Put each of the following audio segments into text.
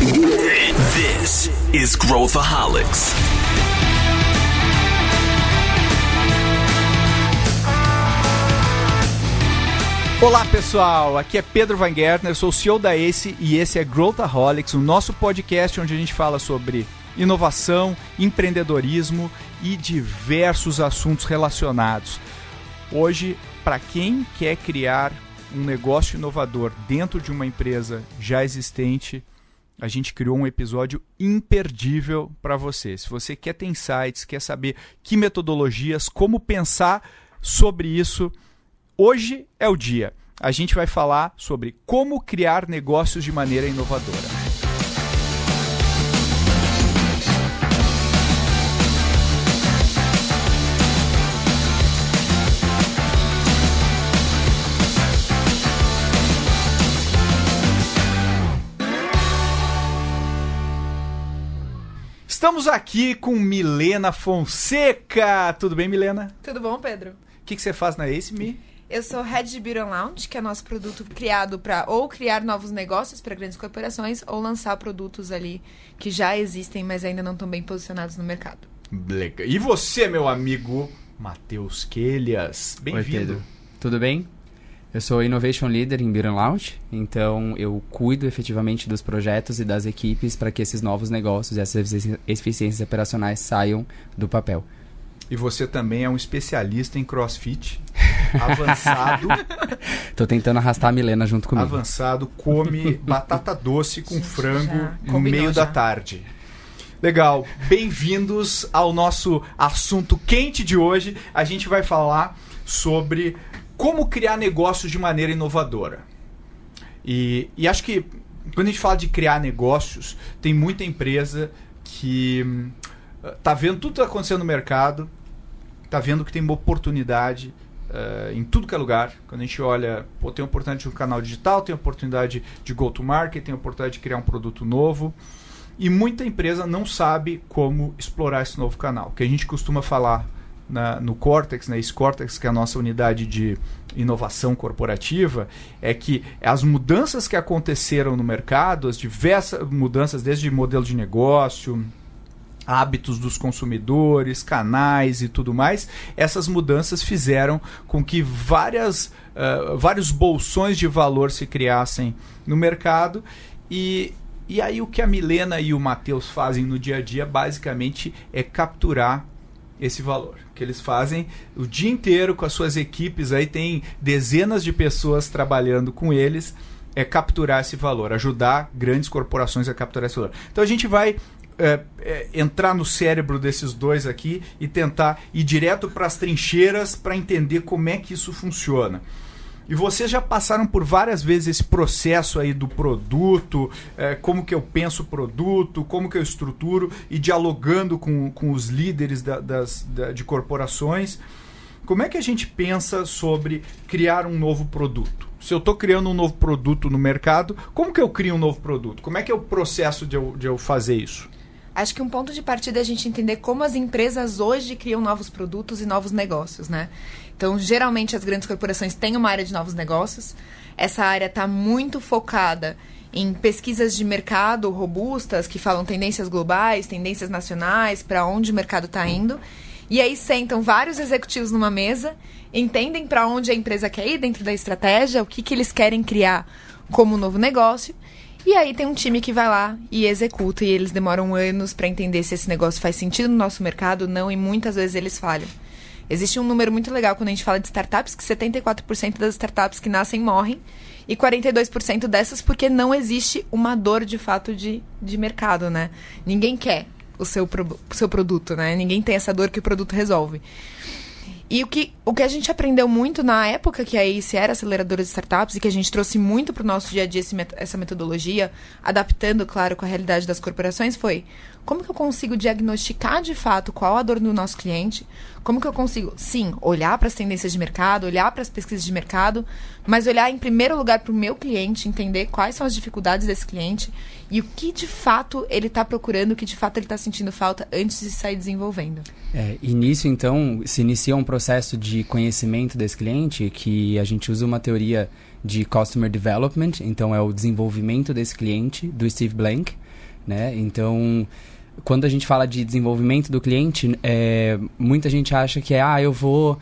This is Growthaholics. Olá pessoal, aqui é Pedro Van Gertner, sou o CEO da ACE e esse é Growthaholics, o nosso podcast onde a gente fala sobre inovação, empreendedorismo e diversos assuntos relacionados. Hoje, para quem quer criar um negócio inovador dentro de uma empresa já existente, a gente criou um episódio imperdível para você. Se você quer ter insights, quer saber que metodologias, como pensar sobre isso, Hoje é o dia. A gente vai falar sobre como criar negócios de maneira inovadora. Estamos aqui com Milena Fonseca. Tudo bem, Milena? Tudo bom, Pedro? O que, que você faz na Ace Me? Eu sou Head de Beauty Lounge, que é nosso produto criado para ou criar novos negócios para grandes corporações ou lançar produtos ali que já existem, mas ainda não estão bem posicionados no mercado. Legal. E você, meu amigo Matheus Quelhas? Bem-vindo. Tudo bem? Eu sou Innovation Leader em Beauty Lounge, então eu cuido efetivamente dos projetos e das equipes para que esses novos negócios e essas eficiências operacionais saiam do papel. E você também é um especialista em crossfit. Avançado. Tô tentando arrastar a Milena junto comigo. Avançado, come batata doce com Gente, frango no meio já. da tarde. Legal. Bem-vindos ao nosso assunto quente de hoje. A gente vai falar sobre como criar negócios de maneira inovadora. E, e acho que quando a gente fala de criar negócios, tem muita empresa que hum, tá vendo tudo que está acontecendo no mercado, está vendo que tem uma oportunidade uh, em tudo que é lugar. Quando a gente olha, pô, tem oportunidade de um canal digital, tem oportunidade de go-to-market, tem oportunidade de criar um produto novo. E muita empresa não sabe como explorar esse novo canal. Que a gente costuma falar na, no Cortex, na né, Cortex, que é a nossa unidade de inovação corporativa, é que as mudanças que aconteceram no mercado, as diversas mudanças, desde modelo de negócio, hábitos dos consumidores, canais e tudo mais, essas mudanças fizeram com que várias, uh, vários bolsões de valor se criassem no mercado e, e aí o que a Milena e o Matheus fazem no dia a dia basicamente é capturar esse valor que eles fazem o dia inteiro com as suas equipes aí tem dezenas de pessoas trabalhando com eles é capturar esse valor, ajudar grandes corporações a capturar esse valor. Então a gente vai é, é, entrar no cérebro desses dois aqui e tentar ir direto para as trincheiras para entender como é que isso funciona. E vocês já passaram por várias vezes esse processo aí do produto, é, como que eu penso o produto, como que eu estruturo e dialogando com, com os líderes da, das, da, de corporações. Como é que a gente pensa sobre criar um novo produto? Se eu estou criando um novo produto no mercado, como que eu crio um novo produto? Como é que é o processo de eu, de eu fazer isso? Acho que um ponto de partida é a gente entender como as empresas hoje criam novos produtos e novos negócios, né? Então, geralmente as grandes corporações têm uma área de novos negócios. Essa área está muito focada em pesquisas de mercado robustas que falam tendências globais, tendências nacionais, para onde o mercado está indo. E aí sentam vários executivos numa mesa, entendem para onde a empresa quer ir dentro da estratégia, o que, que eles querem criar como novo negócio e aí tem um time que vai lá e executa, e eles demoram anos para entender se esse negócio faz sentido no nosso mercado ou não, e muitas vezes eles falham. Existe um número muito legal quando a gente fala de startups, que 74% das startups que nascem morrem, e 42% dessas porque não existe uma dor de fato de, de mercado, né? Ninguém quer o seu, pro, seu produto, né? Ninguém tem essa dor que o produto resolve. E o que, o que a gente aprendeu muito na época que a ACE era aceleradora de startups e que a gente trouxe muito para o nosso dia a dia esse, essa metodologia, adaptando, claro, com a realidade das corporações, foi como que eu consigo diagnosticar de fato qual a dor do nosso cliente? Como que eu consigo, sim, olhar para as tendências de mercado, olhar para as pesquisas de mercado, mas olhar em primeiro lugar para o meu cliente, entender quais são as dificuldades desse cliente e o que de fato ele está procurando, o que de fato ele está sentindo falta antes de sair desenvolvendo. É, então, se inicia um processo de conhecimento desse cliente que a gente usa uma teoria de Customer Development, então é o desenvolvimento desse cliente, do Steve Blank, né? Então, quando a gente fala de desenvolvimento do cliente, é, muita gente acha que é, ah, eu vou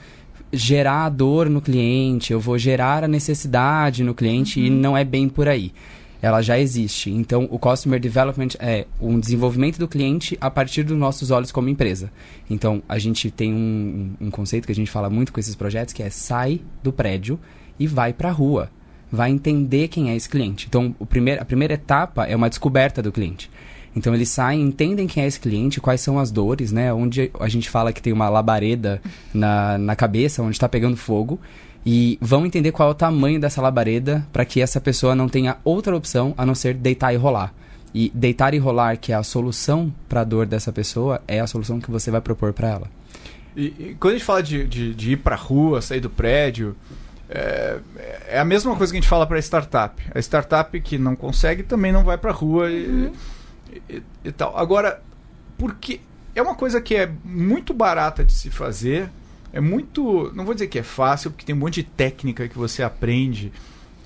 gerar a dor no cliente, eu vou gerar a necessidade no cliente uhum. e não é bem por aí. Ela já existe. Então, o Customer Development é um desenvolvimento do cliente a partir dos nossos olhos como empresa. Então, a gente tem um, um conceito que a gente fala muito com esses projetos, que é sai do prédio e vai para a rua. Vai entender quem é esse cliente. Então, o primeiro, a primeira etapa é uma descoberta do cliente. Então eles saem, entendem quem é esse cliente, quais são as dores, né? Onde a gente fala que tem uma labareda na, na cabeça, onde está pegando fogo. E vão entender qual é o tamanho dessa labareda para que essa pessoa não tenha outra opção a não ser deitar e rolar. E deitar e rolar, que é a solução para a dor dessa pessoa, é a solução que você vai propor para ela. E, e, quando a gente fala de, de, de ir para a rua, sair do prédio, é, é, a mesma coisa que a gente fala para a startup. A startup que não consegue também não vai para a rua. Uhum. E, e, tal. Agora, porque é uma coisa que é muito barata de se fazer, é muito. Não vou dizer que é fácil, porque tem um monte de técnica que você aprende.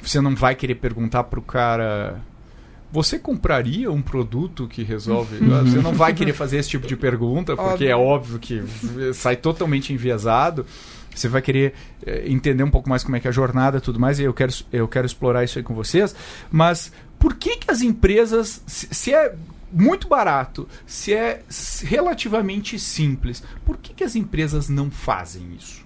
Você não vai querer perguntar pro cara. Você compraria um produto que resolve? Uhum. Você não vai querer fazer esse tipo de pergunta, porque é óbvio. é óbvio que sai totalmente enviesado. Você vai querer eh, entender um pouco mais como é que é a jornada e tudo mais, e eu quero, eu quero explorar isso aí com vocês. Mas por que, que as empresas, se é muito barato, se é relativamente simples, por que, que as empresas não fazem isso?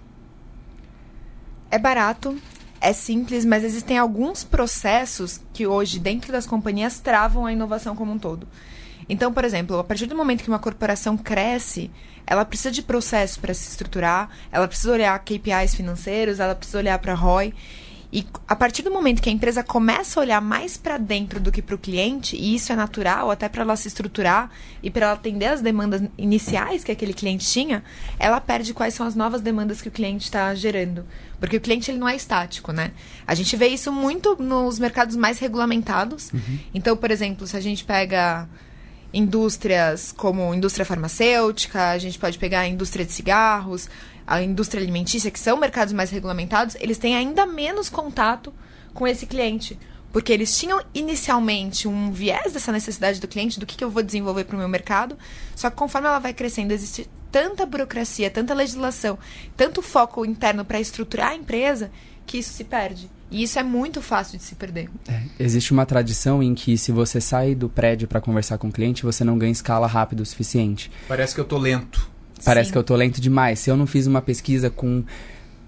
É barato, é simples, mas existem alguns processos que hoje, dentro das companhias, travam a inovação como um todo. Então, por exemplo, a partir do momento que uma corporação cresce, ela precisa de processos para se estruturar, ela precisa olhar KPIs financeiros, ela precisa olhar para ROI. E a partir do momento que a empresa começa a olhar mais para dentro do que para o cliente, e isso é natural, até para ela se estruturar e para ela atender as demandas iniciais que aquele cliente tinha, ela perde quais são as novas demandas que o cliente está gerando. Porque o cliente ele não é estático, né? A gente vê isso muito nos mercados mais regulamentados. Uhum. Então, por exemplo, se a gente pega indústrias como indústria farmacêutica, a gente pode pegar a indústria de cigarros, a indústria alimentícia, que são mercados mais regulamentados, eles têm ainda menos contato com esse cliente. Porque eles tinham inicialmente um viés dessa necessidade do cliente, do que, que eu vou desenvolver para o meu mercado, só que conforme ela vai crescendo, existe tanta burocracia, tanta legislação, tanto foco interno para estruturar a empresa, que isso se perde. E isso é muito fácil de se perder. É, existe uma tradição em que se você sai do prédio para conversar com o cliente, você não ganha escala rápido o suficiente. Parece que eu tô lento. Parece Sim. que eu tô lento demais. Se eu não fiz uma pesquisa com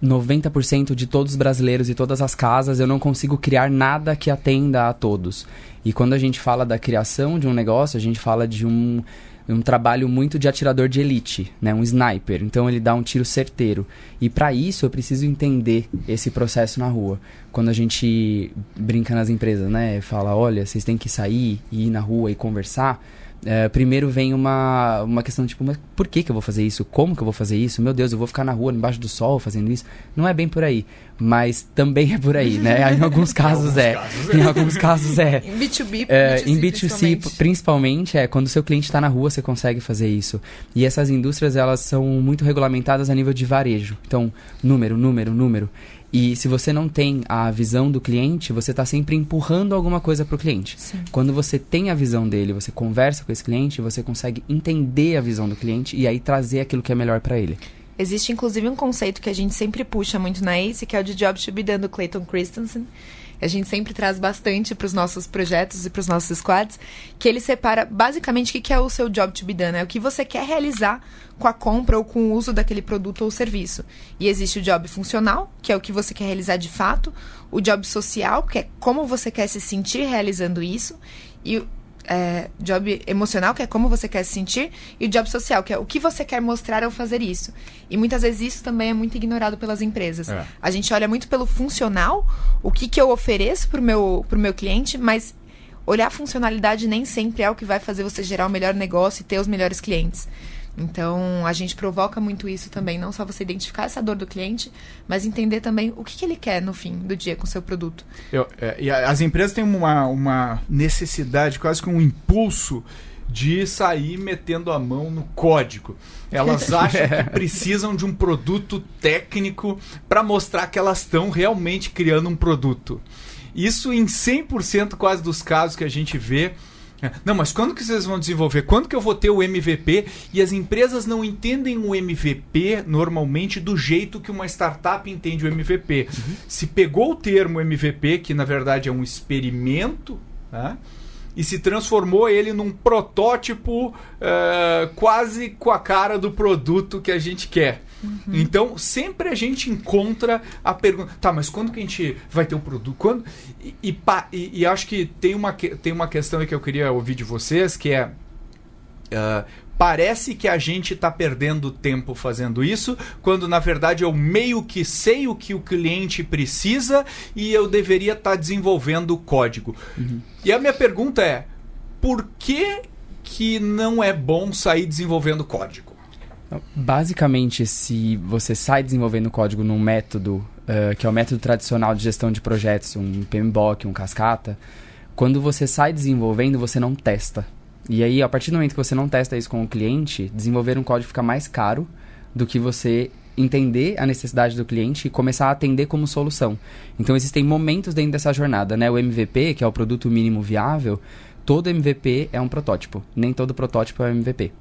90% de todos os brasileiros e todas as casas, eu não consigo criar nada que atenda a todos. E quando a gente fala da criação de um negócio, a gente fala de um, um trabalho muito de atirador de elite, né? um sniper. Então ele dá um tiro certeiro. E para isso eu preciso entender esse processo na rua. Quando a gente brinca nas empresas, né? Fala, olha, vocês têm que sair e ir na rua e conversar é, primeiro vem uma, uma questão tipo, mas por que, que eu vou fazer isso? Como que eu vou fazer isso? Meu Deus, eu vou ficar na rua, embaixo do sol, fazendo isso? Não é bem por aí, mas também é por aí, né? Em alguns casos é. Em alguns casos é. Em B2B, é, B2C, em B2C principalmente. principalmente, é quando o seu cliente está na rua, você consegue fazer isso. E essas indústrias, elas são muito regulamentadas a nível de varejo. Então, número, número, número. E se você não tem a visão do cliente, você está sempre empurrando alguma coisa para o cliente. Sim. Quando você tem a visão dele, você conversa com esse cliente, você consegue entender a visão do cliente e aí trazer aquilo que é melhor para ele. Existe inclusive um conceito que a gente sempre puxa muito na ACE, que é o de Job to be done do Clayton Christensen, a gente sempre traz bastante para os nossos projetos e para os nossos squads, que ele separa basicamente o que é o seu job to be done, é o que você quer realizar com a compra ou com o uso daquele produto ou serviço. E existe o job funcional, que é o que você quer realizar de fato, o job social, que é como você quer se sentir realizando isso, e é, job emocional, que é como você quer se sentir, e o job social, que é o que você quer mostrar ao fazer isso. E muitas vezes isso também é muito ignorado pelas empresas. É. A gente olha muito pelo funcional, o que, que eu ofereço para o meu, pro meu cliente, mas olhar a funcionalidade nem sempre é o que vai fazer você gerar o melhor negócio e ter os melhores clientes. Então, a gente provoca muito isso também, não só você identificar essa dor do cliente, mas entender também o que, que ele quer no fim do dia com o seu produto. Eu, é, e as empresas têm uma, uma necessidade, quase que um impulso de sair metendo a mão no código. Elas acham que precisam de um produto técnico para mostrar que elas estão realmente criando um produto. Isso em 100% quase dos casos que a gente vê. Não, mas quando que vocês vão desenvolver? Quando que eu vou ter o MVP? E as empresas não entendem o MVP normalmente do jeito que uma startup entende o MVP. Uhum. Se pegou o termo MVP, que na verdade é um experimento, né? E se transformou ele num protótipo uh, quase com a cara do produto que a gente quer. Uhum. Então, sempre a gente encontra a pergunta, tá, mas quando que a gente vai ter o produto? Quando? E, e, e, e acho que tem uma, tem uma questão que eu queria ouvir de vocês, que é. Uh, parece que a gente está perdendo tempo fazendo isso, quando na verdade eu meio que sei o que o cliente precisa e eu deveria estar tá desenvolvendo o código. Uhum. E a minha pergunta é: por que, que não é bom sair desenvolvendo código? Basicamente, se você sai desenvolvendo código num método, uh, que é o método tradicional de gestão de projetos, um PMBOK, um Cascata, quando você sai desenvolvendo, você não testa. E aí, a partir do momento que você não testa isso com o cliente, desenvolver um código fica mais caro do que você entender a necessidade do cliente e começar a atender como solução. Então, existem momentos dentro dessa jornada, né? O MVP, que é o produto mínimo viável, todo MVP é um protótipo. Nem todo protótipo é um MVP.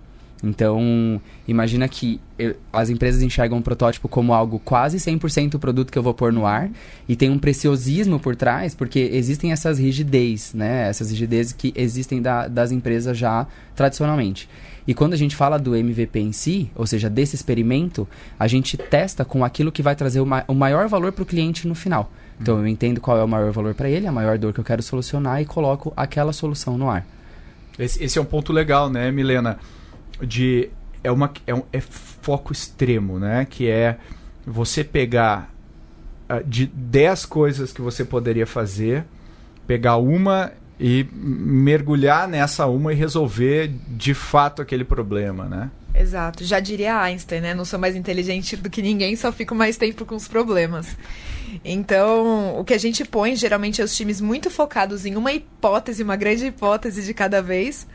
Então, imagina que eu, as empresas enxergam um protótipo como algo quase 100% o produto que eu vou pôr no ar e tem um preciosismo por trás, porque existem essas rigidez, né? Essas rigidezes que existem da, das empresas já tradicionalmente. E quando a gente fala do MVP em si, ou seja, desse experimento, a gente testa com aquilo que vai trazer o, ma o maior valor para o cliente no final. Então, eu entendo qual é o maior valor para ele, a maior dor que eu quero solucionar e coloco aquela solução no ar. Esse, esse é um ponto legal, né, Milena? De é uma é, um, é foco extremo, né? Que é você pegar uh, de 10 coisas que você poderia fazer, pegar uma e mergulhar nessa uma e resolver de fato aquele problema, né? Exato. Já diria Einstein, né? Não sou mais inteligente do que ninguém, só fico mais tempo com os problemas. Então, o que a gente põe geralmente é os times muito focados em uma hipótese, uma grande hipótese de cada vez,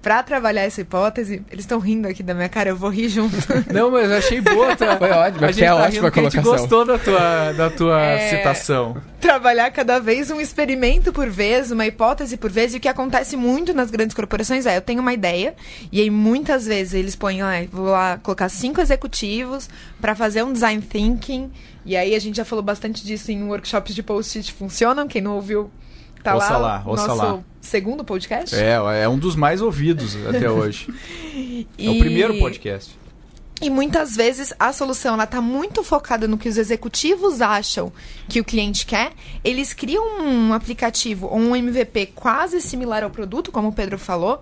Pra trabalhar essa hipótese, eles estão rindo aqui da minha cara, eu vou rir junto. Não, mas eu achei boa. Tua... Foi ótimo, a gente é tá ótima a gente gostou da tua, da tua é... citação. Trabalhar cada vez um experimento por vez, uma hipótese por vez, e o que acontece muito nas grandes corporações é, eu tenho uma ideia, e aí muitas vezes eles põem lá, vou lá colocar cinco executivos para fazer um design thinking, e aí a gente já falou bastante disso em workshops de post-it funcionam, quem não ouviu Tá ouça lá, lá nosso lá. Segundo podcast? É, é um dos mais ouvidos até hoje. e... É o primeiro podcast. E muitas vezes a solução ela está muito focada no que os executivos acham que o cliente quer. Eles criam um aplicativo ou um MVP quase similar ao produto, como o Pedro falou.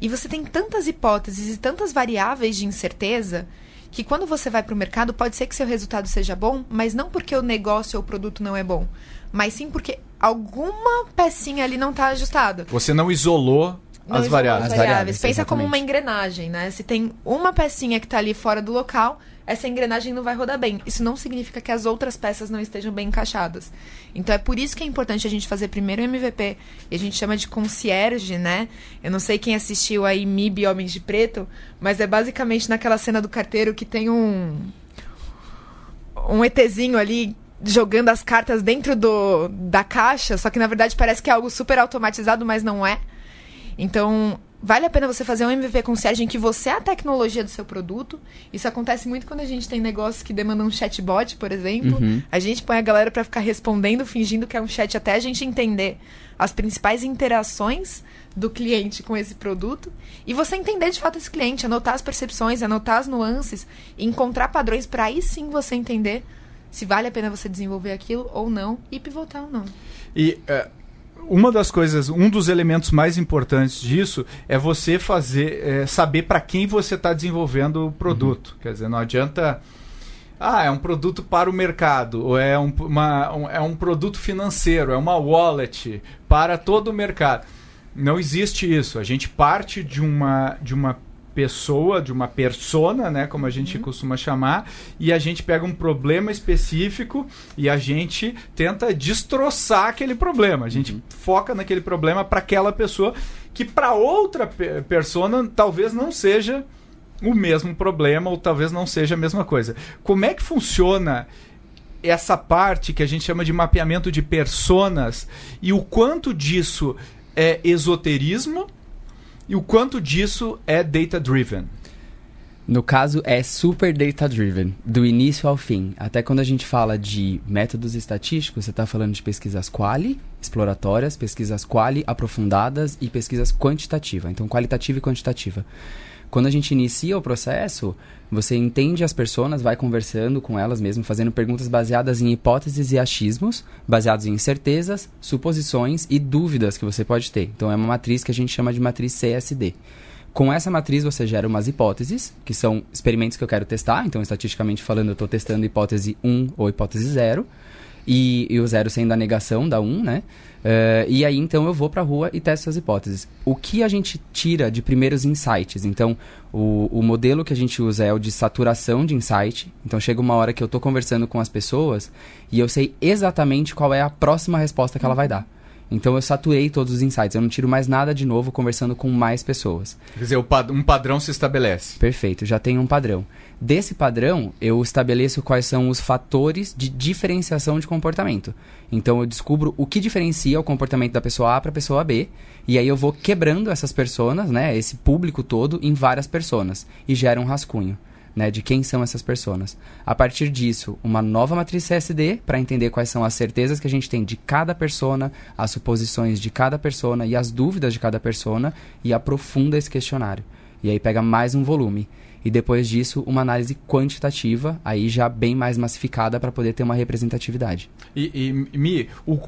E você tem tantas hipóteses e tantas variáveis de incerteza que quando você vai para o mercado pode ser que seu resultado seja bom, mas não porque o negócio ou o produto não é bom, mas sim porque alguma pecinha ali não está ajustada. Você não isolou não as, variáveis. as variáveis. Pensa exatamente. como uma engrenagem, né? Se tem uma pecinha que está ali fora do local, essa engrenagem não vai rodar bem. Isso não significa que as outras peças não estejam bem encaixadas. Então é por isso que é importante a gente fazer primeiro o MVP. E a gente chama de concierge, né? Eu não sei quem assistiu aí MIB Homens de Preto, mas é basicamente naquela cena do carteiro que tem um um ETzinho ali jogando as cartas dentro do, da caixa, só que na verdade parece que é algo super automatizado, mas não é. Então, vale a pena você fazer um MVP concierge em que você é a tecnologia do seu produto. Isso acontece muito quando a gente tem negócios que demandam um chatbot, por exemplo. Uhum. A gente põe a galera para ficar respondendo, fingindo que é um chat, até a gente entender as principais interações do cliente com esse produto e você entender de fato esse cliente, anotar as percepções, anotar as nuances, encontrar padrões para aí sim você entender se vale a pena você desenvolver aquilo ou não e pivotar ou não. E uh, uma das coisas, um dos elementos mais importantes disso é você fazer, é, saber para quem você está desenvolvendo o produto. Uhum. Quer dizer, não adianta ah, é um produto para o mercado, ou é um, uma, um, é um produto financeiro, é uma wallet para todo o mercado. Não existe isso. A gente parte de uma, de uma pessoa, de uma persona, né, como a gente uhum. costuma chamar, e a gente pega um problema específico e a gente tenta destroçar aquele problema. A gente uhum. foca naquele problema para aquela pessoa que para outra persona talvez não seja o mesmo problema ou talvez não seja a mesma coisa. Como é que funciona essa parte que a gente chama de mapeamento de personas e o quanto disso é esoterismo e o quanto disso é data-driven? No caso, é super data-driven, do início ao fim. Até quando a gente fala de métodos estatísticos, você está falando de pesquisas quali, exploratórias, pesquisas quali, aprofundadas e pesquisas quantitativas. Então, qualitativa e quantitativa. Quando a gente inicia o processo, você entende as pessoas, vai conversando com elas mesmo, fazendo perguntas baseadas em hipóteses e achismos, baseados em certezas, suposições e dúvidas que você pode ter. Então, é uma matriz que a gente chama de matriz CSD. Com essa matriz você gera umas hipóteses, que são experimentos que eu quero testar. Então, estatisticamente falando, eu estou testando hipótese 1 ou hipótese 0. E, e o 0 sendo a negação da 1, né? Uh, e aí, então, eu vou para a rua e testo as hipóteses. O que a gente tira de primeiros insights? Então, o, o modelo que a gente usa é o de saturação de insight. Então, chega uma hora que eu estou conversando com as pessoas e eu sei exatamente qual é a próxima resposta que ela vai dar. Então eu saturei todos os insights. Eu não tiro mais nada de novo conversando com mais pessoas. Quer dizer, um padrão se estabelece. Perfeito, já tem um padrão. Desse padrão, eu estabeleço quais são os fatores de diferenciação de comportamento. Então eu descubro o que diferencia o comportamento da pessoa A para a pessoa B, e aí eu vou quebrando essas pessoas, né, esse público todo em várias pessoas e gera um rascunho né, de quem são essas pessoas. A partir disso, uma nova matriz CSD para entender quais são as certezas que a gente tem de cada persona, as suposições de cada persona e as dúvidas de cada persona e aprofunda esse questionário. E aí pega mais um volume. E depois disso, uma análise quantitativa, aí já bem mais massificada para poder ter uma representatividade. E, e Mi, o,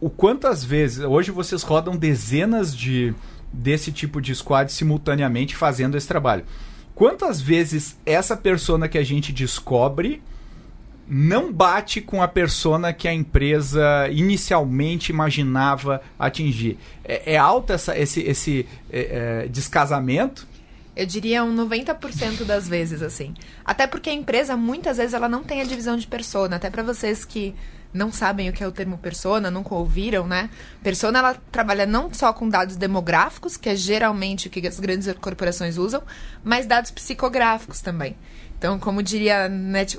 o quantas vezes. Hoje vocês rodam dezenas de desse tipo de squad simultaneamente fazendo esse trabalho. Quantas vezes essa persona que a gente descobre não bate com a persona que a empresa inicialmente imaginava atingir? É, é alto essa, esse, esse é, é, descasamento? Eu diria um 90% das vezes, assim. Até porque a empresa, muitas vezes, ela não tem a divisão de persona. Até para vocês que não sabem o que é o termo persona, nunca ouviram, né? Persona ela trabalha não só com dados demográficos, que é geralmente o que as grandes corporações usam, mas dados psicográficos também. Então, como diria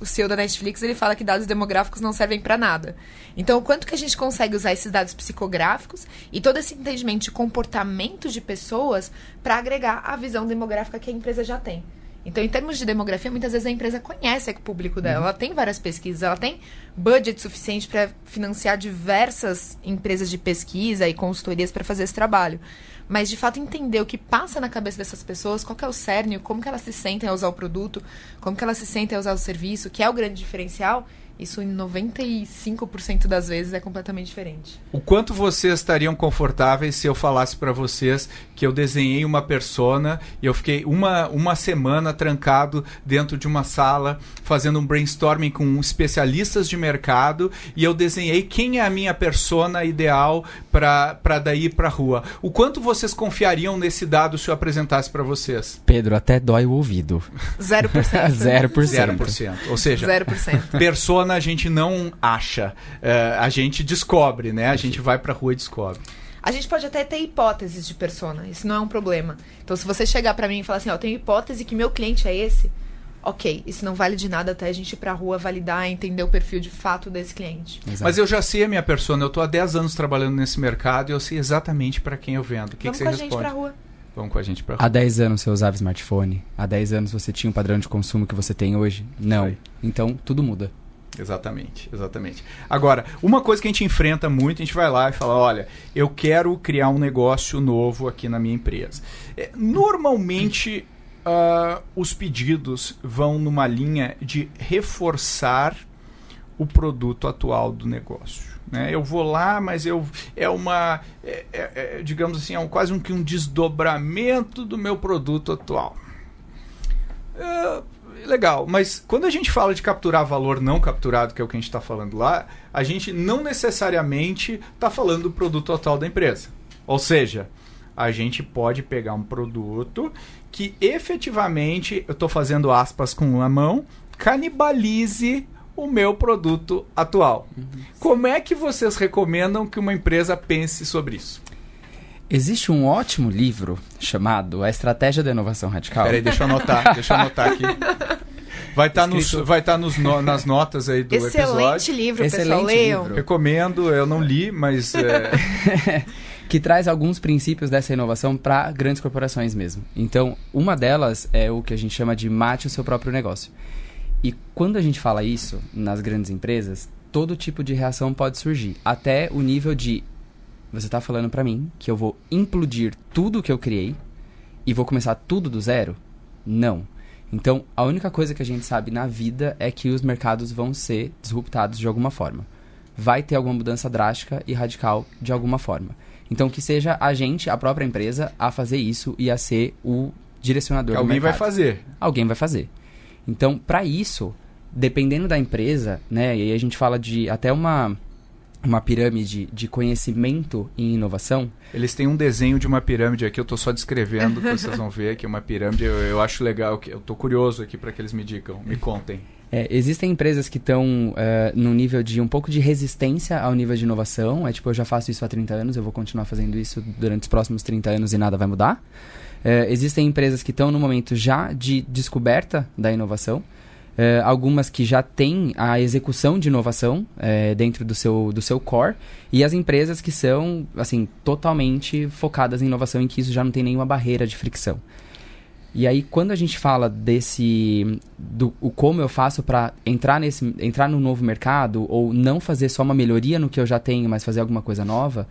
o CEO da Netflix, ele fala que dados demográficos não servem para nada. Então, o quanto que a gente consegue usar esses dados psicográficos e todo esse entendimento de comportamento de pessoas para agregar a visão demográfica que a empresa já tem. Então, em termos de demografia, muitas vezes a empresa conhece o público dela. Uhum. Ela tem várias pesquisas, ela tem budget suficiente para financiar diversas empresas de pesquisa e consultorias para fazer esse trabalho. Mas, de fato, entender o que passa na cabeça dessas pessoas, qual é o cerne, como que elas se sentem ao usar o produto, como que elas se sentem ao usar o serviço, que é o grande diferencial, isso em 95% das vezes é completamente diferente. O quanto vocês estariam confortáveis se eu falasse para vocês que eu desenhei uma persona e eu fiquei uma, uma semana trancado dentro de uma sala fazendo um brainstorming com especialistas de mercado e eu desenhei quem é a minha persona ideal para daí para rua. O quanto vocês confiariam nesse dado se eu apresentasse para vocês? Pedro, até dói o ouvido. 0%. 0%. 0%. Ou seja, 0%. persona a gente não acha, uh, a gente descobre, né? A gente vai pra rua e descobre. A gente pode até ter hipóteses de persona, isso não é um problema. Então, se você chegar para mim e falar assim, ó, tenho hipótese que meu cliente é esse, ok, isso não vale de nada até a gente ir pra rua validar e entender o perfil de fato desse cliente. Exato. Mas eu já sei a minha persona, eu tô há 10 anos trabalhando nesse mercado e eu sei exatamente para quem eu vendo. O que, Vamos que você responde? Gente pra rua. Vamos com a gente pra rua. Há 10 anos você usava smartphone? Há 10 anos você tinha o padrão de consumo que você tem hoje? Não. Então, tudo muda. Exatamente, exatamente. Agora, uma coisa que a gente enfrenta muito, a gente vai lá e fala: olha, eu quero criar um negócio novo aqui na minha empresa. É, normalmente, uh, os pedidos vão numa linha de reforçar o produto atual do negócio. Né? Eu vou lá, mas eu é uma, é, é, é digamos assim, é um, quase um, um desdobramento do meu produto atual. Uh, legal, mas quando a gente fala de capturar valor não capturado, que é o que a gente está falando lá, a gente não necessariamente está falando do produto total da empresa. Ou seja, a gente pode pegar um produto que efetivamente, eu estou fazendo aspas com a mão, canibalize o meu produto atual. Uhum. Como é que vocês recomendam que uma empresa pense sobre isso? Existe um ótimo livro chamado A Estratégia da Inovação Radical. Peraí, deixa eu anotar, deixa eu anotar aqui. Vai estar tá nos, vai tá nos no, nas notas aí do Excelente episódio. Livro, Excelente pessoal, leiam. Recomendo, eu não li, mas... É... que traz alguns princípios dessa inovação para grandes corporações mesmo. Então, uma delas é o que a gente chama de mate o seu próprio negócio. E quando a gente fala isso nas grandes empresas, todo tipo de reação pode surgir, até o nível de você está falando para mim que eu vou implodir tudo que eu criei e vou começar tudo do zero? Não. Então, a única coisa que a gente sabe na vida é que os mercados vão ser disruptados de alguma forma. Vai ter alguma mudança drástica e radical de alguma forma. Então, que seja a gente, a própria empresa, a fazer isso e a ser o direcionador que do mercado. Alguém vai fazer. Alguém vai fazer. Então, para isso, dependendo da empresa, né, e aí a gente fala de até uma uma pirâmide de conhecimento e inovação. Eles têm um desenho de uma pirâmide aqui, eu estou só descrevendo, vocês vão ver que é uma pirâmide, eu, eu acho legal, eu estou curioso aqui para que eles me digam, me contem. É, existem empresas que estão uh, no nível de um pouco de resistência ao nível de inovação. É tipo, eu já faço isso há 30 anos, eu vou continuar fazendo isso durante os próximos 30 anos e nada vai mudar. Uh, existem empresas que estão no momento já de descoberta da inovação. Uh, algumas que já têm a execução de inovação uh, dentro do seu, do seu core, e as empresas que são assim totalmente focadas em inovação, em que isso já não tem nenhuma barreira de fricção. E aí, quando a gente fala desse. do o como eu faço para entrar, nesse, entrar no novo mercado, ou não fazer só uma melhoria no que eu já tenho, mas fazer alguma coisa nova,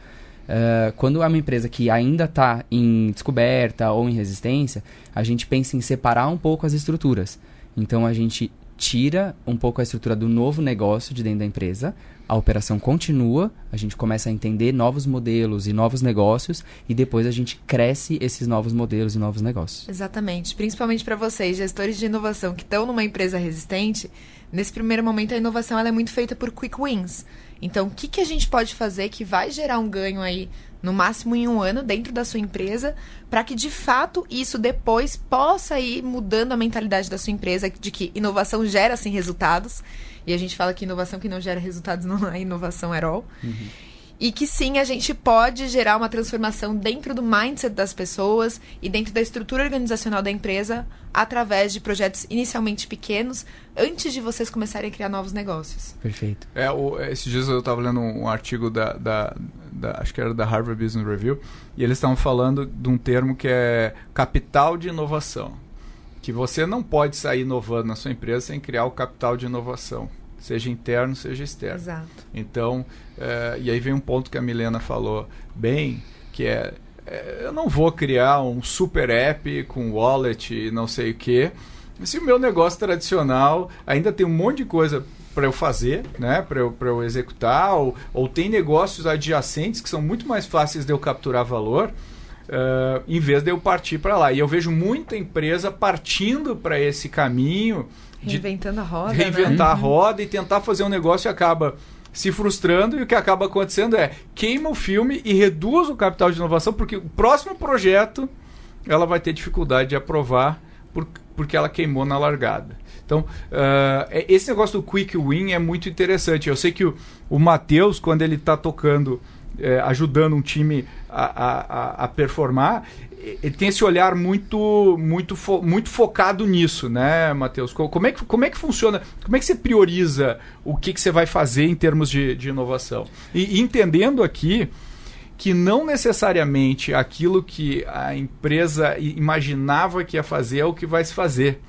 uh, quando é uma empresa que ainda está em descoberta ou em resistência, a gente pensa em separar um pouco as estruturas. Então a gente tira um pouco a estrutura do novo negócio de dentro da empresa, a operação continua, a gente começa a entender novos modelos e novos negócios e depois a gente cresce esses novos modelos e novos negócios. Exatamente, principalmente para vocês, gestores de inovação que estão numa empresa resistente, nesse primeiro momento a inovação ela é muito feita por quick wins. Então, o que, que a gente pode fazer que vai gerar um ganho aí no máximo em um ano, dentro da sua empresa, para que de fato isso depois possa ir mudando a mentalidade da sua empresa de que inovação gera sim resultados. E a gente fala que inovação que não gera resultados não é inovação at all. Uhum e que sim a gente pode gerar uma transformação dentro do mindset das pessoas e dentro da estrutura organizacional da empresa através de projetos inicialmente pequenos antes de vocês começarem a criar novos negócios. Perfeito. É, o, esses dias eu estava lendo um, um artigo da, da, da, acho que era da Harvard Business Review e eles estavam falando de um termo que é capital de inovação, que você não pode sair inovando na sua empresa sem criar o capital de inovação seja interno, seja externo. Exato. Então, é, e aí vem um ponto que a Milena falou bem, que é, é, eu não vou criar um super app com wallet e não sei o que, se o meu negócio tradicional ainda tem um monte de coisa para eu fazer, né, para eu, eu executar, ou, ou tem negócios adjacentes que são muito mais fáceis de eu capturar valor, uh, em vez de eu partir para lá. E eu vejo muita empresa partindo para esse caminho Reinventando a roda. Reinventar né? a roda e tentar fazer um negócio e acaba se frustrando e o que acaba acontecendo é queima o filme e reduz o capital de inovação porque o próximo projeto ela vai ter dificuldade de aprovar por, porque ela queimou na largada. Então, uh, esse negócio do quick win é muito interessante. Eu sei que o, o Matheus, quando ele está tocando, é, ajudando um time a, a, a performar, ele tem esse olhar muito muito fo muito focado nisso, né, Matheus? Como é, que, como é que funciona? Como é que você prioriza o que, que você vai fazer em termos de, de inovação? E, entendendo aqui que não necessariamente aquilo que a empresa imaginava que ia fazer é o que vai se fazer.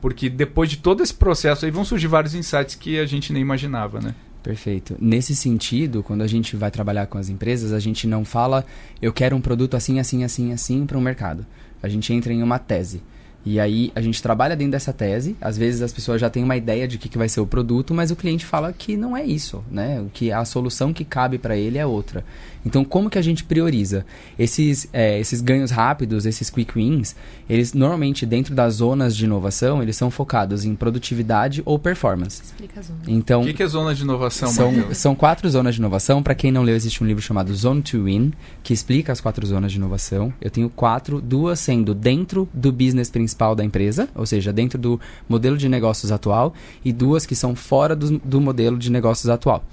Porque depois de todo esse processo aí vão surgir vários insights que a gente nem imaginava, né? Perfeito. Nesse sentido, quando a gente vai trabalhar com as empresas, a gente não fala eu quero um produto assim, assim, assim, assim para o mercado. A gente entra em uma tese. E aí a gente trabalha dentro dessa tese. Às vezes as pessoas já têm uma ideia de que, que vai ser o produto, mas o cliente fala que não é isso, né? O que a solução que cabe para ele é outra. Então, como que a gente prioriza? Esses, é, esses ganhos rápidos, esses quick wins, eles normalmente dentro das zonas de inovação, eles são focados em produtividade ou performance. Explica a zona. Então, o que, que é zona de inovação, são, são quatro zonas de inovação. Para quem não leu, existe um livro chamado Zone to Win, que explica as quatro zonas de inovação. Eu tenho quatro, duas sendo dentro do business principal da empresa, ou seja, dentro do modelo de negócios atual, e duas que são fora do, do modelo de negócios atual.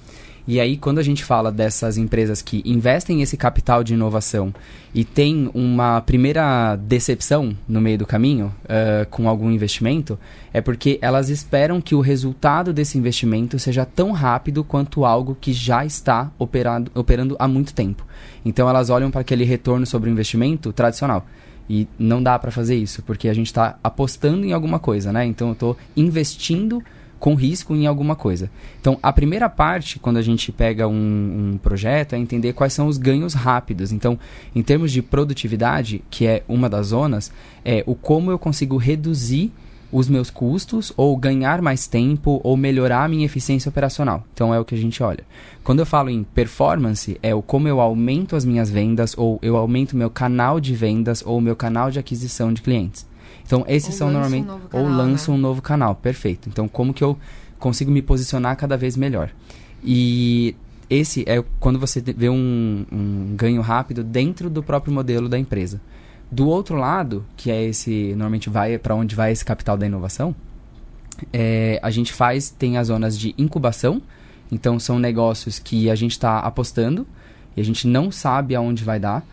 E aí, quando a gente fala dessas empresas que investem esse capital de inovação e tem uma primeira decepção no meio do caminho uh, com algum investimento, é porque elas esperam que o resultado desse investimento seja tão rápido quanto algo que já está operado, operando há muito tempo. Então, elas olham para aquele retorno sobre o investimento tradicional. E não dá para fazer isso, porque a gente está apostando em alguma coisa, né? Então, eu estou investindo com risco em alguma coisa. Então, a primeira parte, quando a gente pega um, um, projeto, é entender quais são os ganhos rápidos. Então, em termos de produtividade, que é uma das zonas, é o como eu consigo reduzir os meus custos, ou ganhar mais tempo, ou melhorar a minha eficiência operacional. Então, é o que a gente olha. Quando eu falo em performance, é o como eu aumento as minhas vendas, ou eu aumento meu canal de vendas, ou meu canal de aquisição de clientes. Então, esses ou são normalmente. Um canal, ou lanço né? um novo canal, perfeito. Então, como que eu consigo me posicionar cada vez melhor? E esse é quando você vê um, um ganho rápido dentro do próprio modelo da empresa. Do outro lado, que é esse, normalmente vai para onde vai esse capital da inovação, é, a gente faz, tem as zonas de incubação, então são negócios que a gente está apostando e a gente não sabe aonde vai dar.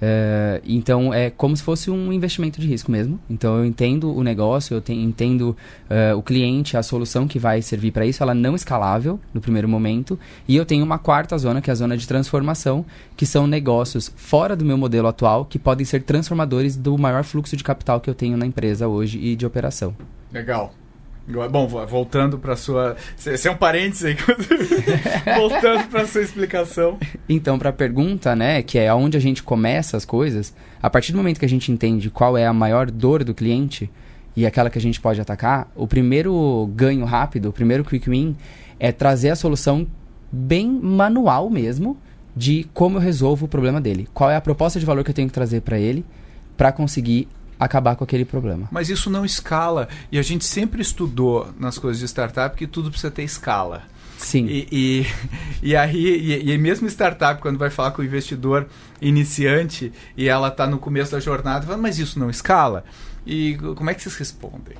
É, então é como se fosse um investimento de risco mesmo. Então eu entendo o negócio, eu te, entendo uh, o cliente, a solução que vai servir para isso, ela não escalável no primeiro momento. E eu tenho uma quarta zona, que é a zona de transformação, que são negócios fora do meu modelo atual que podem ser transformadores do maior fluxo de capital que eu tenho na empresa hoje e de operação. Legal. Bom, voltando para sua. Esse é um parênteses aí. voltando para sua explicação. Então, para a pergunta, né, que é aonde a gente começa as coisas, a partir do momento que a gente entende qual é a maior dor do cliente e aquela que a gente pode atacar, o primeiro ganho rápido, o primeiro quick win é trazer a solução bem manual mesmo de como eu resolvo o problema dele. Qual é a proposta de valor que eu tenho que trazer para ele para conseguir acabar com aquele problema. Mas isso não escala. E a gente sempre estudou nas coisas de startup que tudo precisa ter escala. Sim. E, e, e aí, e, e, mesmo startup, quando vai falar com o investidor iniciante e ela está no começo da jornada, fala, mas isso não escala? E como é que vocês respondem?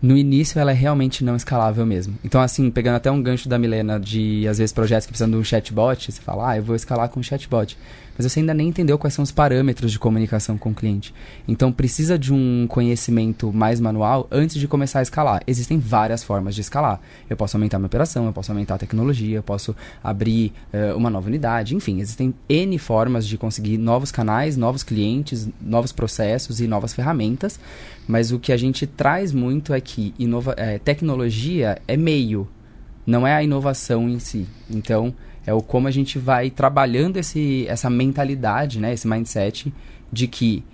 No início ela é realmente não escalável mesmo. Então, assim, pegando até um gancho da Milena de, às vezes, projetos que precisam de um chatbot, você fala, ah, eu vou escalar com um chatbot mas você ainda nem entendeu quais são os parâmetros de comunicação com o cliente. Então precisa de um conhecimento mais manual antes de começar a escalar. Existem várias formas de escalar. Eu posso aumentar minha operação, eu posso aumentar a tecnologia, eu posso abrir uh, uma nova unidade, enfim, existem N formas de conseguir novos canais, novos clientes, novos processos e novas ferramentas. Mas o que a gente traz muito é que inova é, tecnologia é meio, não é a inovação em si. Então, é o como a gente vai trabalhando esse, essa mentalidade, né, esse mindset de que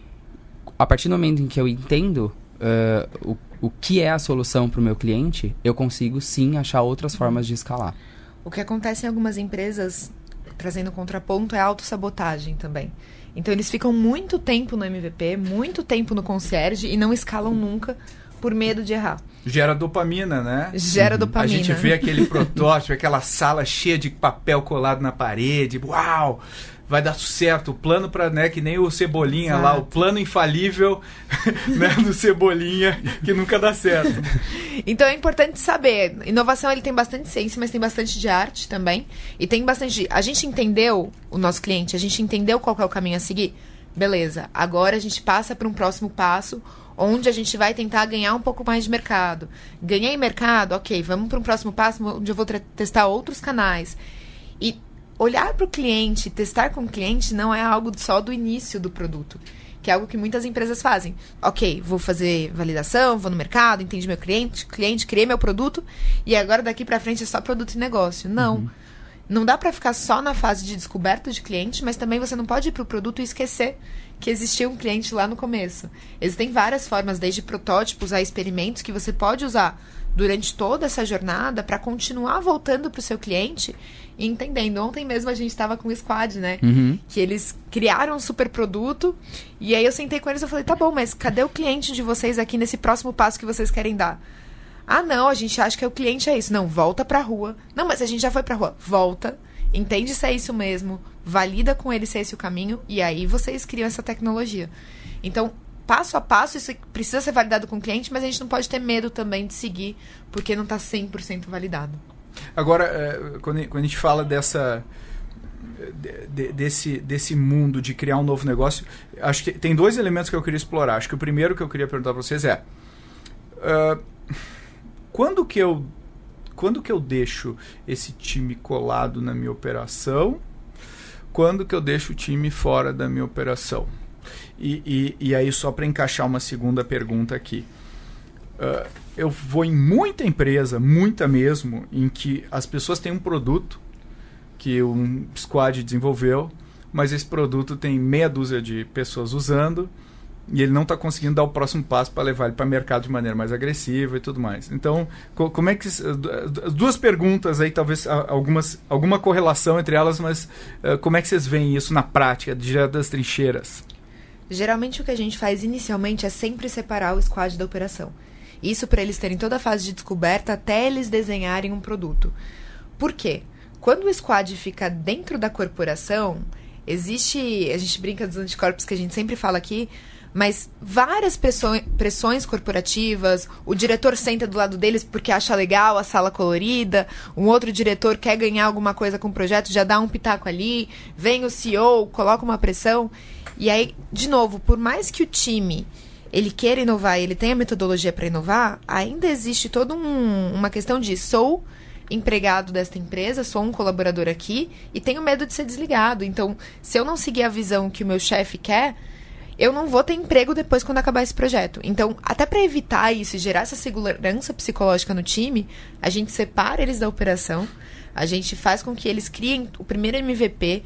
a partir do momento em que eu entendo uh, o, o que é a solução para o meu cliente, eu consigo sim achar outras formas de escalar. O que acontece em algumas empresas, trazendo contraponto, é a autossabotagem também. Então eles ficam muito tempo no MVP, muito tempo no concierge e não escalam nunca por medo de errar. Gera dopamina, né? Gera uhum. dopamina. A gente vê aquele protótipo, aquela sala cheia de papel colado na parede. Uau! Vai dar certo. O plano para, né, que nem o Cebolinha Exato. lá, o plano infalível né, do Cebolinha, que nunca dá certo. Então é importante saber. Inovação ele tem bastante ciência, mas tem bastante de arte também. E tem bastante de... A gente entendeu o nosso cliente, a gente entendeu qual é o caminho a seguir. Beleza. Agora a gente passa para um próximo passo onde a gente vai tentar ganhar um pouco mais de mercado. Ganhei mercado, ok, vamos para um próximo passo onde eu vou testar outros canais. E olhar para o cliente, testar com o cliente não é algo só do início do produto, que é algo que muitas empresas fazem. Ok, vou fazer validação, vou no mercado, entendi meu cliente, cliente, criei meu produto e agora daqui para frente é só produto e negócio. Não. Uhum. Não dá para ficar só na fase de descoberta de cliente, mas também você não pode ir para o produto e esquecer que existia um cliente lá no começo. Existem várias formas, desde protótipos a experimentos, que você pode usar durante toda essa jornada para continuar voltando para o seu cliente e entendendo. Ontem mesmo a gente estava com o Squad, né? Uhum. Que eles criaram um super produto e aí eu sentei com eles e falei, tá bom, mas cadê o cliente de vocês aqui nesse próximo passo que vocês querem dar? Ah, não, a gente acha que o cliente é isso. Não, volta para a rua. Não, mas a gente já foi para a rua. Volta entende se é isso mesmo, valida com ele se é esse o caminho, e aí vocês criam essa tecnologia. Então, passo a passo, isso precisa ser validado com o cliente, mas a gente não pode ter medo também de seguir, porque não está 100% validado. Agora, é, quando, a gente fala dessa de, desse, desse mundo de criar um novo negócio, acho que tem dois elementos que eu queria explorar. Acho que o primeiro que eu queria perguntar para vocês é uh, quando que eu quando que eu deixo esse time colado na minha operação? Quando que eu deixo o time fora da minha operação? E, e, e aí, só para encaixar uma segunda pergunta aqui. Uh, eu vou em muita empresa, muita mesmo, em que as pessoas têm um produto que um squad desenvolveu, mas esse produto tem meia dúzia de pessoas usando e ele não está conseguindo dar o próximo passo para levar ele para o mercado de maneira mais agressiva e tudo mais. Então, co como é que as duas perguntas aí, talvez algumas alguma correlação entre elas, mas uh, como é que vocês veem isso na prática, direto das trincheiras? Geralmente o que a gente faz inicialmente é sempre separar o squad da operação. Isso para eles terem toda a fase de descoberta até eles desenharem um produto. Por quê? Quando o squad fica dentro da corporação, existe. A gente brinca dos anticorpos que a gente sempre fala aqui, mas várias pressões, corporativas, o diretor senta do lado deles porque acha legal a sala colorida, um outro diretor quer ganhar alguma coisa com o projeto, já dá um pitaco ali, vem o CEO, coloca uma pressão. E aí, de novo, por mais que o time ele queira inovar, ele tenha metodologia para inovar, ainda existe toda um, uma questão de sou empregado desta empresa, sou um colaborador aqui e tenho medo de ser desligado. Então, se eu não seguir a visão que o meu chefe quer, eu não vou ter emprego depois quando acabar esse projeto. Então, até para evitar isso e gerar essa segurança psicológica no time, a gente separa eles da operação, a gente faz com que eles criem o primeiro MVP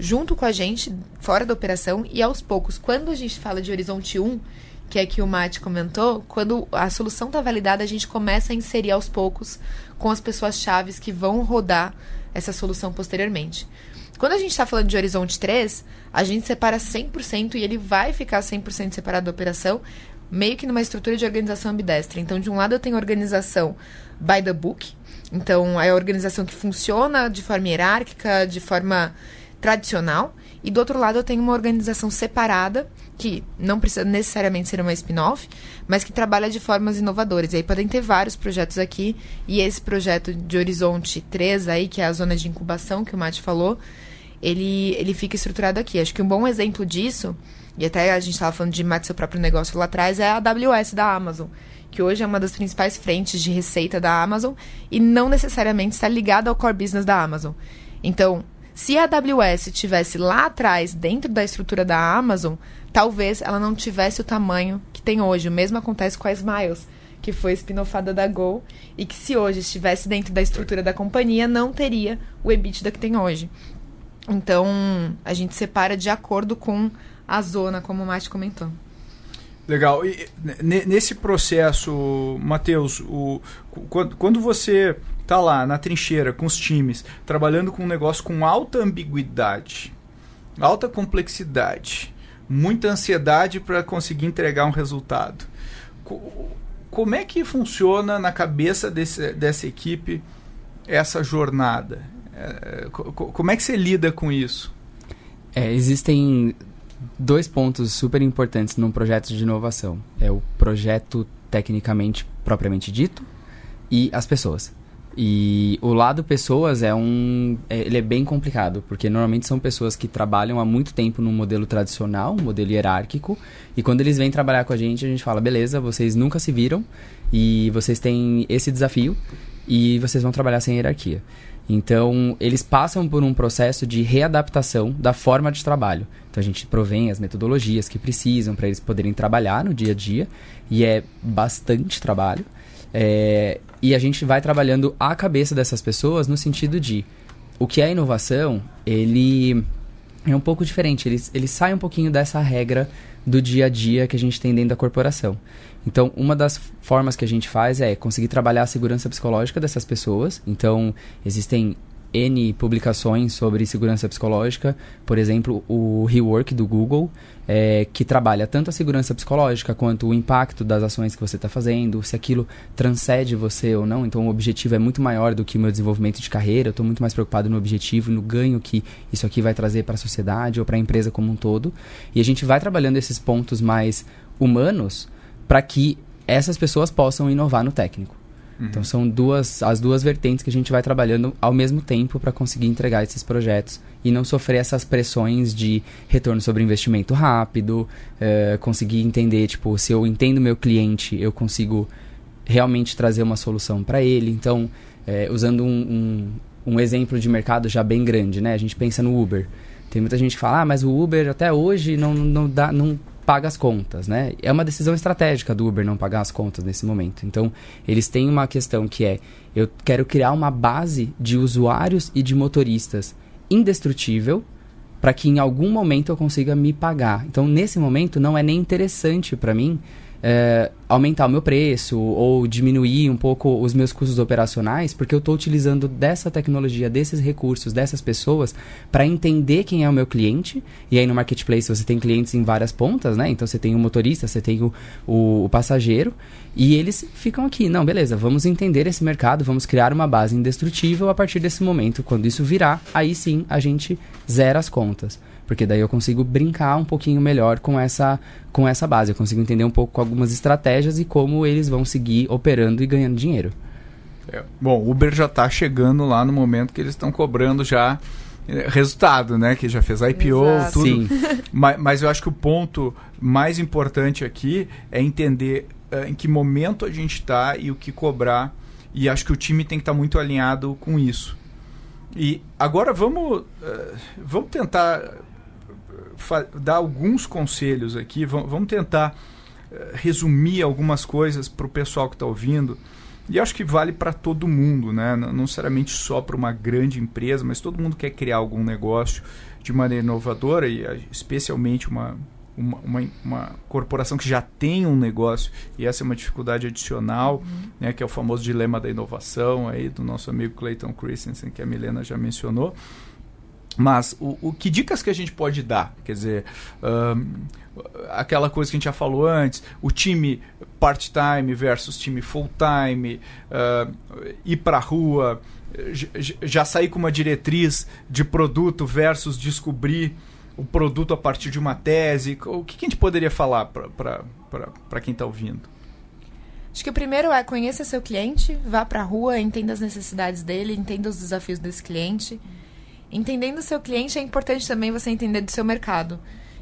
junto com a gente, fora da operação, e aos poucos, quando a gente fala de horizonte 1, que é que o Mate comentou, quando a solução está validada, a gente começa a inserir aos poucos com as pessoas chaves que vão rodar essa solução posteriormente. Quando a gente está falando de Horizonte 3, a gente separa 100% e ele vai ficar 100% separado da operação, meio que numa estrutura de organização ambidestra. Então, de um lado eu tenho organização by the book, então é a organização que funciona de forma hierárquica, de forma tradicional, e do outro lado eu tenho uma organização separada, que não precisa necessariamente ser uma spin-off, mas que trabalha de formas inovadoras. E aí podem ter vários projetos aqui, e esse projeto de Horizonte 3 aí, que é a zona de incubação que o Mate falou, ele, ele fica estruturado aqui. Acho que um bom exemplo disso, e até a gente estava falando de Mate seu próprio negócio lá atrás, é a AWS da Amazon que hoje é uma das principais frentes de receita da Amazon e não necessariamente está ligada ao core business da Amazon. Então, se a AWS tivesse lá atrás, dentro da estrutura da Amazon, talvez ela não tivesse o tamanho que tem hoje. O mesmo acontece com a Smiles, que foi espinofada da Go e que se hoje estivesse dentro da estrutura da companhia, não teria o EBITDA que tem hoje. Então, a gente separa de acordo com a zona, como o Mate comentou. Legal. E, nesse processo, Matheus, quando, quando você tá lá na trincheira com os times, trabalhando com um negócio com alta ambiguidade, alta complexidade, muita ansiedade para conseguir entregar um resultado. Como é que funciona na cabeça desse, dessa equipe essa jornada? É, como é que você lida com isso? É, existem dois pontos super importantes num projeto de inovação. É o projeto tecnicamente propriamente dito e as pessoas. E o lado pessoas é um. É, ele é bem complicado, porque normalmente são pessoas que trabalham há muito tempo num modelo tradicional, um modelo hierárquico, e quando eles vêm trabalhar com a gente, a gente fala: beleza, vocês nunca se viram e vocês têm esse desafio e vocês vão trabalhar sem hierarquia. Então, eles passam por um processo de readaptação da forma de trabalho. Então, a gente provém as metodologias que precisam para eles poderem trabalhar no dia a dia, e é bastante trabalho. É, e a gente vai trabalhando a cabeça dessas pessoas no sentido de o que é inovação, ele é um pouco diferente. Ele, ele sai um pouquinho dessa regra do dia a dia que a gente tem dentro da corporação. Então, uma das formas que a gente faz é conseguir trabalhar a segurança psicológica dessas pessoas. Então, existem N publicações sobre segurança psicológica, por exemplo, o Rework do Google, é, que trabalha tanto a segurança psicológica quanto o impacto das ações que você está fazendo, se aquilo transcende você ou não. Então, o objetivo é muito maior do que o meu desenvolvimento de carreira, eu estou muito mais preocupado no objetivo, no ganho que isso aqui vai trazer para a sociedade ou para a empresa como um todo. E a gente vai trabalhando esses pontos mais humanos para que essas pessoas possam inovar no técnico. Uhum. Então são duas as duas vertentes que a gente vai trabalhando ao mesmo tempo para conseguir entregar esses projetos e não sofrer essas pressões de retorno sobre investimento rápido, uh, conseguir entender tipo se eu entendo meu cliente eu consigo realmente trazer uma solução para ele. Então uh, usando um, um, um exemplo de mercado já bem grande, né? A gente pensa no Uber. Tem muita gente que fala, ah, mas o Uber até hoje não, não, dá, não paga as contas, né? É uma decisão estratégica do Uber não pagar as contas nesse momento. Então, eles têm uma questão que é: eu quero criar uma base de usuários e de motoristas indestrutível para que em algum momento eu consiga me pagar. Então, nesse momento, não é nem interessante para mim é, aumentar o meu preço ou diminuir um pouco os meus custos operacionais, porque eu estou utilizando dessa tecnologia, desses recursos, dessas pessoas, para entender quem é o meu cliente. E aí no marketplace você tem clientes em várias pontas, né? Então você tem o motorista, você tem o, o, o passageiro, e eles ficam aqui. Não, beleza, vamos entender esse mercado, vamos criar uma base indestrutível a partir desse momento. Quando isso virar, aí sim a gente zera as contas porque daí eu consigo brincar um pouquinho melhor com essa, com essa base. Eu consigo entender um pouco com algumas estratégias e como eles vão seguir operando e ganhando dinheiro. É. Bom, o Uber já está chegando lá no momento que eles estão cobrando já eh, resultado, né? Que já fez IPO, Exato. tudo. Sim. Mas, mas, eu acho que o ponto mais importante aqui é entender uh, em que momento a gente está e o que cobrar. E acho que o time tem que estar tá muito alinhado com isso. E agora vamos, uh, vamos tentar dar alguns conselhos aqui, vamos tentar eh, resumir algumas coisas para o pessoal que está ouvindo. E acho que vale para todo mundo, né? não necessariamente só para uma grande empresa, mas todo mundo quer criar algum negócio de maneira inovadora e eh, especialmente uma, uma, uma, uma, corporação que já tem um negócio e essa é uma dificuldade adicional, uhum. né, que é o famoso dilema da inovação aí do nosso amigo Clayton Christensen, que a Milena já mencionou. Mas o, o, que dicas que a gente pode dar? Quer dizer, um, aquela coisa que a gente já falou antes, o time part-time versus time full-time, uh, ir para a rua, já sair com uma diretriz de produto versus descobrir o produto a partir de uma tese. O que, que a gente poderia falar para quem está ouvindo? Acho que o primeiro é conheça seu cliente, vá para a rua, entenda as necessidades dele, entenda os desafios desse cliente. Entendendo o seu cliente, é importante também você entender do seu mercado.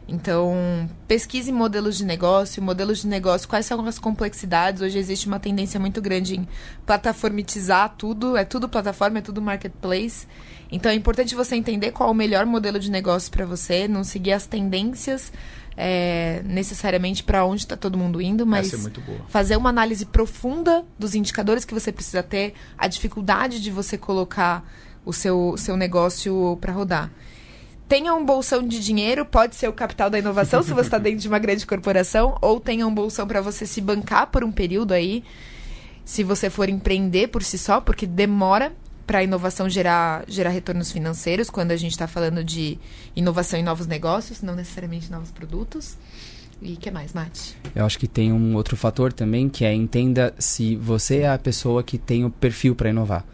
Então, pesquise modelos de negócio, modelos de negócio, quais são as complexidades. Hoje existe uma tendência muito grande em plataformitizar tudo, é tudo plataforma, é tudo marketplace. Então, é importante você entender qual é o melhor modelo de negócio para você, não seguir as tendências é, necessariamente para onde está todo mundo indo, mas é fazer uma análise profunda dos indicadores que você precisa ter, a dificuldade de você colocar o seu, seu negócio para rodar. Tenha um bolsão de dinheiro, pode ser o capital da inovação, se você está dentro de uma grande corporação, ou tenha um bolsão para você se bancar por um período aí, se você for empreender por si só, porque demora para a inovação gerar, gerar retornos financeiros, quando a gente está falando de inovação em novos negócios, não necessariamente novos produtos. E que mais, Mate? Eu acho que tem um outro fator também, que é entenda se você é a pessoa que tem o perfil para inovar.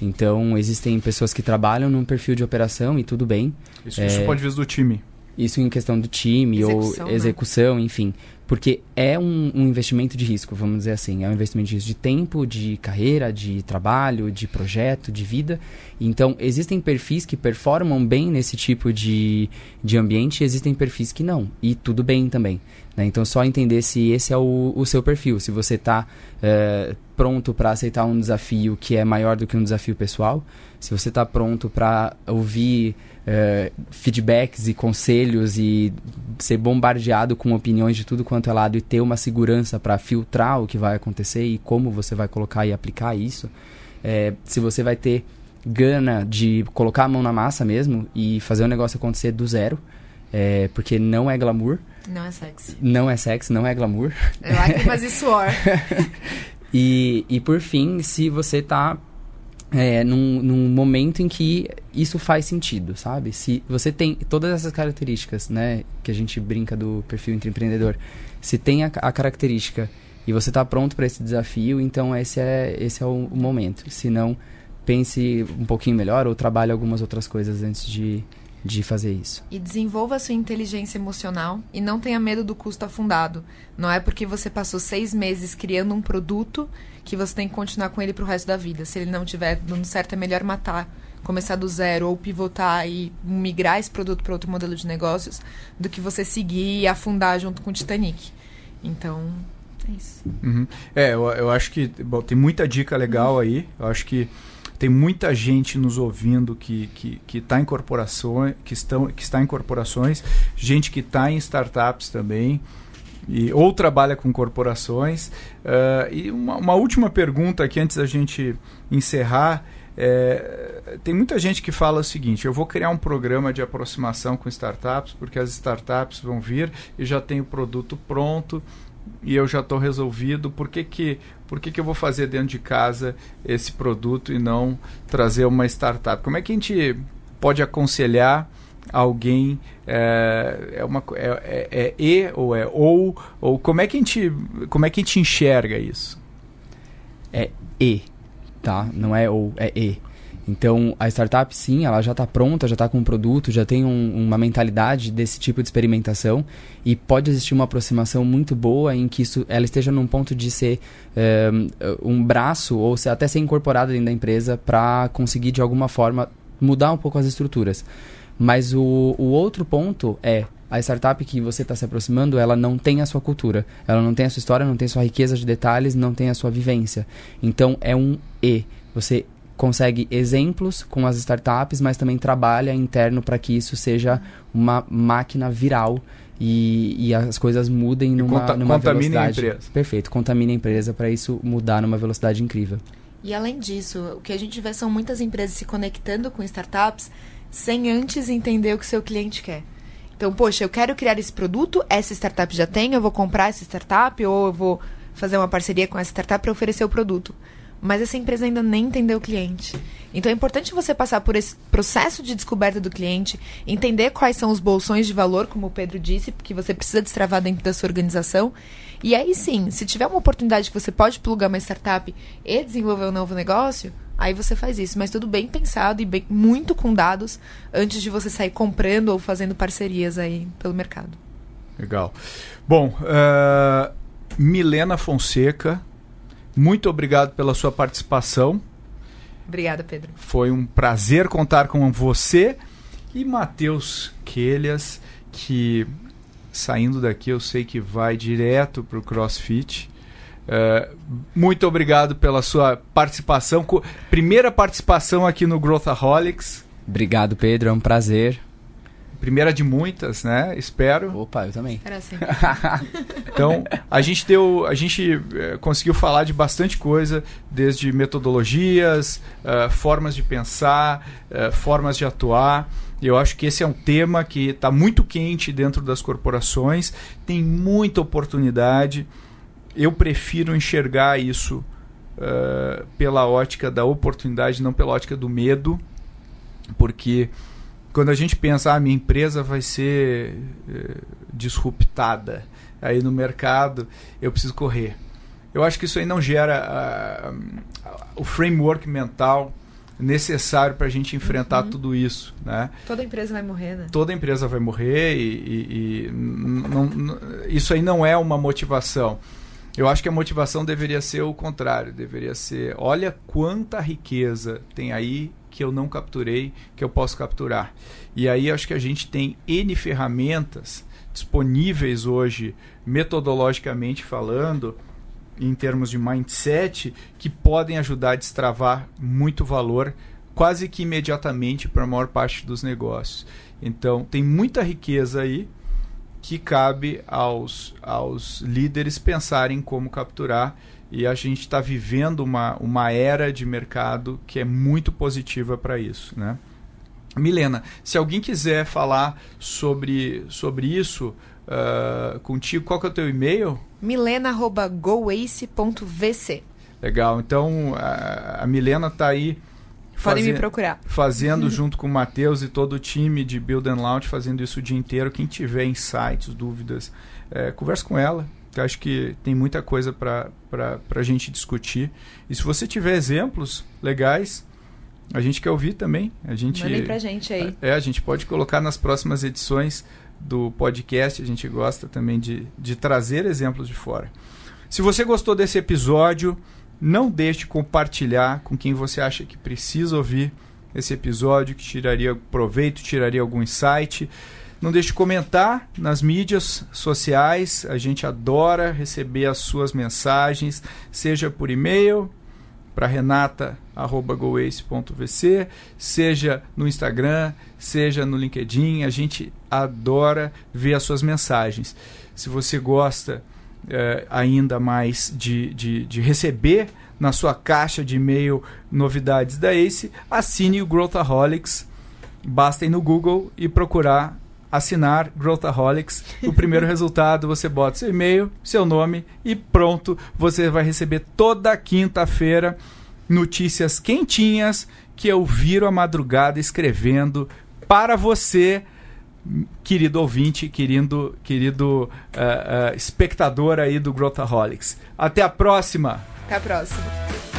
Então, existem pessoas que trabalham num perfil de operação e tudo bem. Isso, é, isso pode vir do time. Isso em questão do time execução, ou execução, né? enfim. Porque é um, um, investimento de risco, vamos dizer assim. É um investimento de risco de tempo, de carreira, de trabalho, de projeto, de vida. Então, existem perfis que performam bem nesse tipo de, de ambiente e existem perfis que não. E tudo bem também. Né? Então, só entender se esse é o, o seu perfil. Se você está é, eh, pronto para aceitar um desafio que é maior do que um desafio pessoal. Se você está pronto para ouvir é, feedbacks e conselhos e ser bombardeado com opiniões de tudo quanto é lado e ter uma segurança para filtrar o que vai acontecer e como você vai colocar e aplicar isso. É, se você vai ter gana de colocar a mão na massa mesmo e fazer o negócio acontecer do zero, porque não é glamour. Não é sexy. Não é sexy, não é glamour. É lágrimas e suor. e, e por fim, se você está é, num, num, momento em que isso faz sentido, sabe? Se você tem todas essas características, né, que a gente brinca do perfil entre empreendedor, se tem a, a característica e você está pronto para esse desafio, então esse é esse é o, o, momento. Se não, pense um pouquinho melhor ou trabalhe algumas outras coisas antes de de fazer isso. E desenvolva a sua inteligência emocional e não tenha medo do custo afundado. Não é porque você passou seis meses criando um produto que você tem que continuar com ele pro resto da vida. Se ele não tiver dando certo, é melhor matar, começar do zero ou pivotar e migrar esse produto para outro modelo de negócios do que você seguir e afundar junto com o Titanic. Então, é isso. Uhum. É, eu, eu acho que bom, tem muita dica legal aí. Eu acho que tem muita gente nos ouvindo que que que está em corporações, que estão que está em corporações, gente que está em startups também e ou trabalha com corporações. Uh, e uma, uma, última pergunta aqui antes da gente encerrar. É, tem muita gente que fala o seguinte: eu vou criar um programa de aproximação com startups, porque as startups vão vir e já tem o produto pronto e eu já estou resolvido. Por que, que, por que, que eu vou fazer dentro de casa esse produto e não trazer uma startup? Como é que a gente pode aconselhar alguém? É, é, uma, é, é, é e ou é ou? Ou como é, que a gente, como é que a gente enxerga isso? É e, tá? Não é ou, é e. Então, a startup, sim, ela já está pronta, já está com um produto, já tem um, uma mentalidade desse tipo de experimentação e pode existir uma aproximação muito boa em que isso, ela esteja num ponto de ser um, um braço ou até ser incorporada dentro da empresa para conseguir, de alguma forma, mudar um pouco as estruturas. Mas o, o outro ponto é a startup que você está se aproximando, ela não tem a sua cultura, ela não tem a sua história, não tem a sua riqueza de detalhes, não tem a sua vivência. Então é um E. Você consegue exemplos com as startups, mas também trabalha interno para que isso seja uma máquina viral e, e as coisas mudem numa, conta, numa velocidade. A empresa. Perfeito, contamine a empresa para isso mudar numa velocidade incrível. E além disso, o que a gente vê são muitas empresas se conectando com startups sem antes entender o que seu cliente quer. Então, poxa, eu quero criar esse produto, essa startup já tem, eu vou comprar essa startup ou eu vou fazer uma parceria com essa startup para oferecer o produto mas essa empresa ainda nem entendeu o cliente. Então é importante você passar por esse processo de descoberta do cliente, entender quais são os bolsões de valor, como o Pedro disse, porque você precisa destravar dentro da sua organização. E aí sim, se tiver uma oportunidade que você pode plugar uma startup e desenvolver um novo negócio, aí você faz isso. Mas tudo bem pensado e bem, muito com dados antes de você sair comprando ou fazendo parcerias aí pelo mercado. Legal. Bom, uh, Milena Fonseca, muito obrigado pela sua participação. Obrigada, Pedro. Foi um prazer contar com você e Matheus Quelhas, que saindo daqui eu sei que vai direto para o CrossFit. Uh, muito obrigado pela sua participação. Primeira participação aqui no Growthaholics. Obrigado, Pedro. É um prazer primeira de muitas, né? Espero. Opa, eu também. Espero assim. então, a gente deu, a gente eh, conseguiu falar de bastante coisa, desde metodologias, uh, formas de pensar, uh, formas de atuar. Eu acho que esse é um tema que está muito quente dentro das corporações, tem muita oportunidade. Eu prefiro enxergar isso uh, pela ótica da oportunidade, não pela ótica do medo, porque quando a gente pensa, ah, minha empresa vai ser eh, disruptada aí no mercado, eu preciso correr. Eu acho que isso aí não gera uh, o framework mental necessário para a gente enfrentar uhum. tudo isso, né? Toda empresa vai morrer, né? Toda empresa vai morrer e, e, e não, não, isso aí não é uma motivação. Eu acho que a motivação deveria ser o contrário, deveria ser, olha quanta riqueza tem aí que eu não capturei, que eu posso capturar. E aí acho que a gente tem N ferramentas disponíveis hoje, metodologicamente falando, em termos de mindset, que podem ajudar a destravar muito valor quase que imediatamente para a maior parte dos negócios. Então, tem muita riqueza aí que cabe aos, aos líderes pensarem como capturar e a gente está vivendo uma, uma era de mercado que é muito positiva para isso. Né? Milena, se alguém quiser falar sobre, sobre isso uh, contigo, qual que é o teu e-mail? milena.goace.vc Legal, então a, a Milena está aí Podem me procurar. Fazendo junto com o Matheus e todo o time de Build and Launch, fazendo isso o dia inteiro. Quem tiver insights, dúvidas, é, converse com ela que acho que tem muita coisa para a gente discutir. E se você tiver exemplos legais, A gente quer ouvir também. A gente, Mandem pra gente aí. É, a gente pode colocar nas próximas edições do podcast. A gente gosta também de, de trazer exemplos de fora. Se você gostou desse episódio, não deixe de compartilhar com quem você acha que precisa ouvir esse episódio, que tiraria proveito, tiraria algum insight. Não deixe de comentar nas mídias sociais. A gente adora receber as suas mensagens, seja por e-mail para renata@goace.vc, seja no Instagram, seja no LinkedIn. A gente adora ver as suas mensagens. Se você gosta eh, ainda mais de, de, de receber na sua caixa de e-mail novidades da ACE, assine o Growthaholics. Basta ir no Google e procurar assinar Growthaholics. O primeiro resultado, você bota seu e-mail, seu nome e pronto, você vai receber toda quinta-feira notícias quentinhas que eu viro a madrugada escrevendo para você, querido ouvinte, querido, querido uh, uh, espectador aí do Growthaholics. Até a próxima! Até a próxima.